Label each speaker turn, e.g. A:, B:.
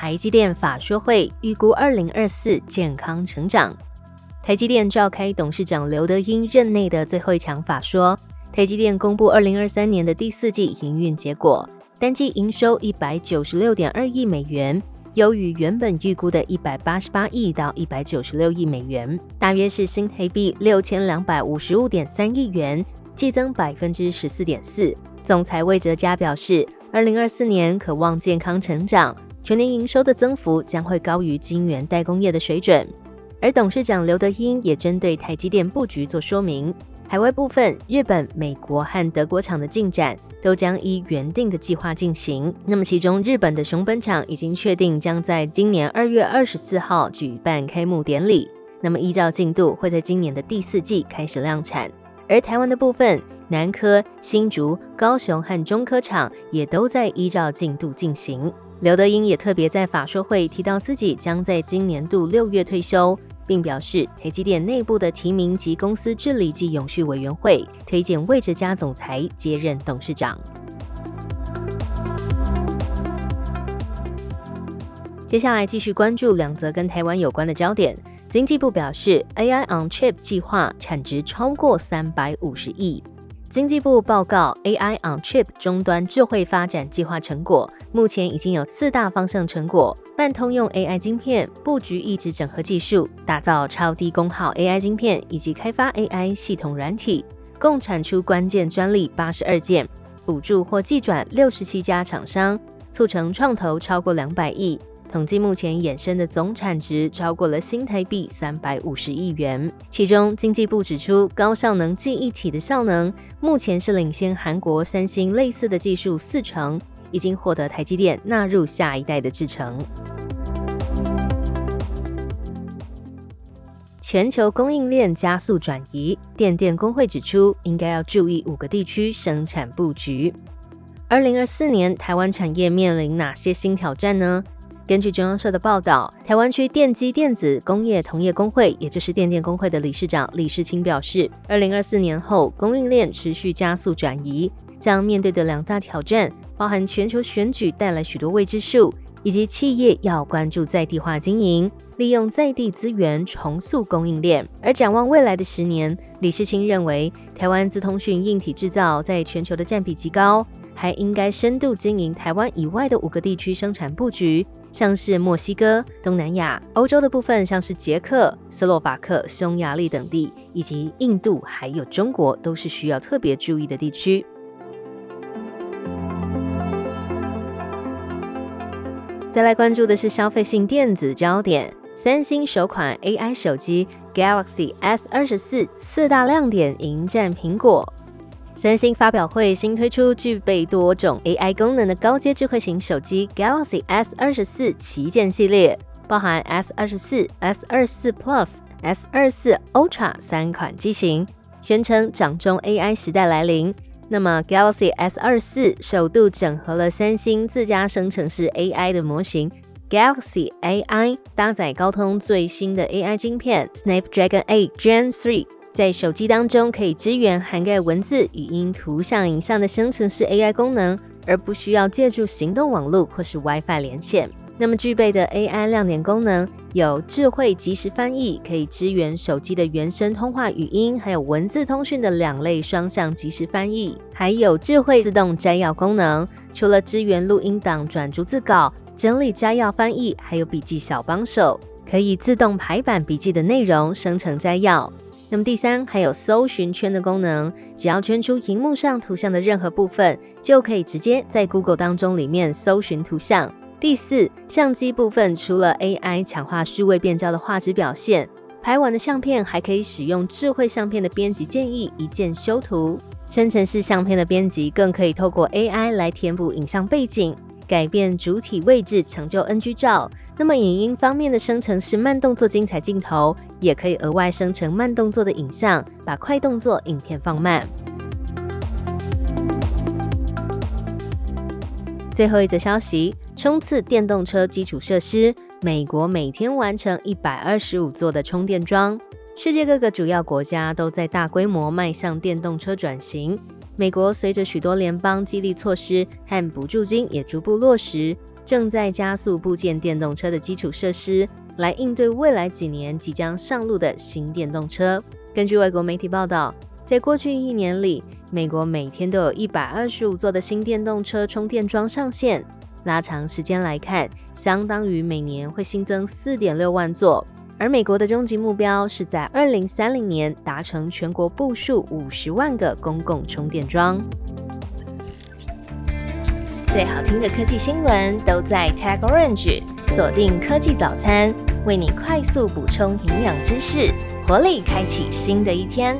A: 台积电法说会预估二零二四健康成长。台积电召开董事长刘德英任内的最后一场法说，台积电公布二零二三年的第四季营运结果，单季营收一百九十六点二亿美元，优于原本预估的一百八十八亿到一百九十六亿美元，大约是新台币六千两百五十五点三亿元，季增百分之十四点四。总裁魏哲嘉表示，二零二四年渴望健康成长。全年营收的增幅将会高于晶圆代工业的水准，而董事长刘德英也针对台积电布局做说明。海外部分，日本、美国和德国厂的进展都将依原定的计划进行。那么，其中日本的熊本厂已经确定将在今年二月二十四号举办开幕典礼，那么依照进度会在今年的第四季开始量产。而台湾的部分，南科、新竹、高雄和中科厂也都在依照进度进行。刘德英也特别在法说会提到自己将在今年度六月退休，并表示台积电内部的提名及公司治理及永续委员会推荐魏哲嘉总裁接任董事长。接下来继续关注两则跟台湾有关的焦点。经济部表示，AI on Chip 计划产值超过三百五十亿。经济部报告 AI on Chip 终端智慧发展计划成果，目前已经有四大方向成果：半通用 AI 晶片、布局意志整合技术、打造超低功耗 AI 晶片，以及开发 AI 系统软体，共产出关键专利八十二件，补助或寄转六十七家厂商，促成创投超过两百亿。统计目前衍生的总产值超过了新台币三百五十亿元，其中经济部指出，高效能记忆体的效能目前是领先韩国三星类似的技术四成，已经获得台积电纳入下一代的制程。全球供应链加速转移，电电工会指出，应该要注意五个地区生产布局。二零二四年台湾产业面临哪些新挑战呢？根据中央社的报道，台湾区电机电子工业同业工会，也就是电电工会的理事长李世清表示，二零二四年后供应链持续加速转移，将面对的两大挑战，包含全球选举带来许多未知数，以及企业要关注在地化经营，利用在地资源重塑供应链。而展望未来的十年，李世清认为，台湾资通讯硬体制造在全球的占比极高，还应该深度经营台湾以外的五个地区生产布局。像是墨西哥、东南亚、欧洲的部分，像是捷克、斯洛伐克、匈牙利等地，以及印度还有中国，都是需要特别注意的地区。再来关注的是消费性电子焦点，三星首款 AI 手机 Galaxy S 二十四四大亮点迎战苹果。三星发表会新推出具备多种 AI 功能的高阶智慧型手机 Galaxy S 二十四旗舰系列，包含 S 二十四、S 二四 Plus、S 二四 Ultra 三款机型，宣称掌中 AI 时代来临。那么 Galaxy S 二四首度整合了三星自家生成式 AI 的模型 Galaxy AI，搭载高通最新的 AI 晶片 Snapdragon 8 Gen 3。在手机当中可以支援涵盖文字、语音、图像、影像的生成式 AI 功能，而不需要借助行动网络或是 WiFi 连线。那么具备的 AI 亮点功能有智慧即时翻译，可以支援手机的原生通话语音，还有文字通讯的两类双向即时翻译，还有智慧自动摘要功能。除了支援录音档转逐字稿、整理摘要翻译，还有笔记小帮手，可以自动排版笔记的内容，生成摘要。那么第三，还有搜寻圈的功能，只要圈出荧幕上图像的任何部分，就可以直接在 Google 当中里面搜寻图像。第四，相机部分除了 AI 强化数位变焦的画质表现，拍完的相片还可以使用智慧相片的编辑建议一键修图，生成式相片的编辑更可以透过 AI 来填补影像背景，改变主体位置，抢救 NG 照。那么影音方面的生成是慢动作精彩镜头，也可以额外生成慢动作的影像，把快动作影片放慢。最后一则消息：冲刺电动车基础设施，美国每天完成一百二十五座的充电桩。世界各个主要国家都在大规模迈向电动车转型。美国随着许多联邦激励措施和补助金也逐步落实。正在加速部建电动车的基础设施，来应对未来几年即将上路的新电动车。根据外国媒体报道，在过去一年里，美国每天都有一百二十五座的新电动车充电桩上线。拉长时间来看，相当于每年会新增四点六万座。而美国的终极目标是在二零三零年达成全国部署五十万个公共充电桩。最好听的科技新闻都在 Tag Orange，锁定科技早餐，为你快速补充营养知识，活力开启新的一天。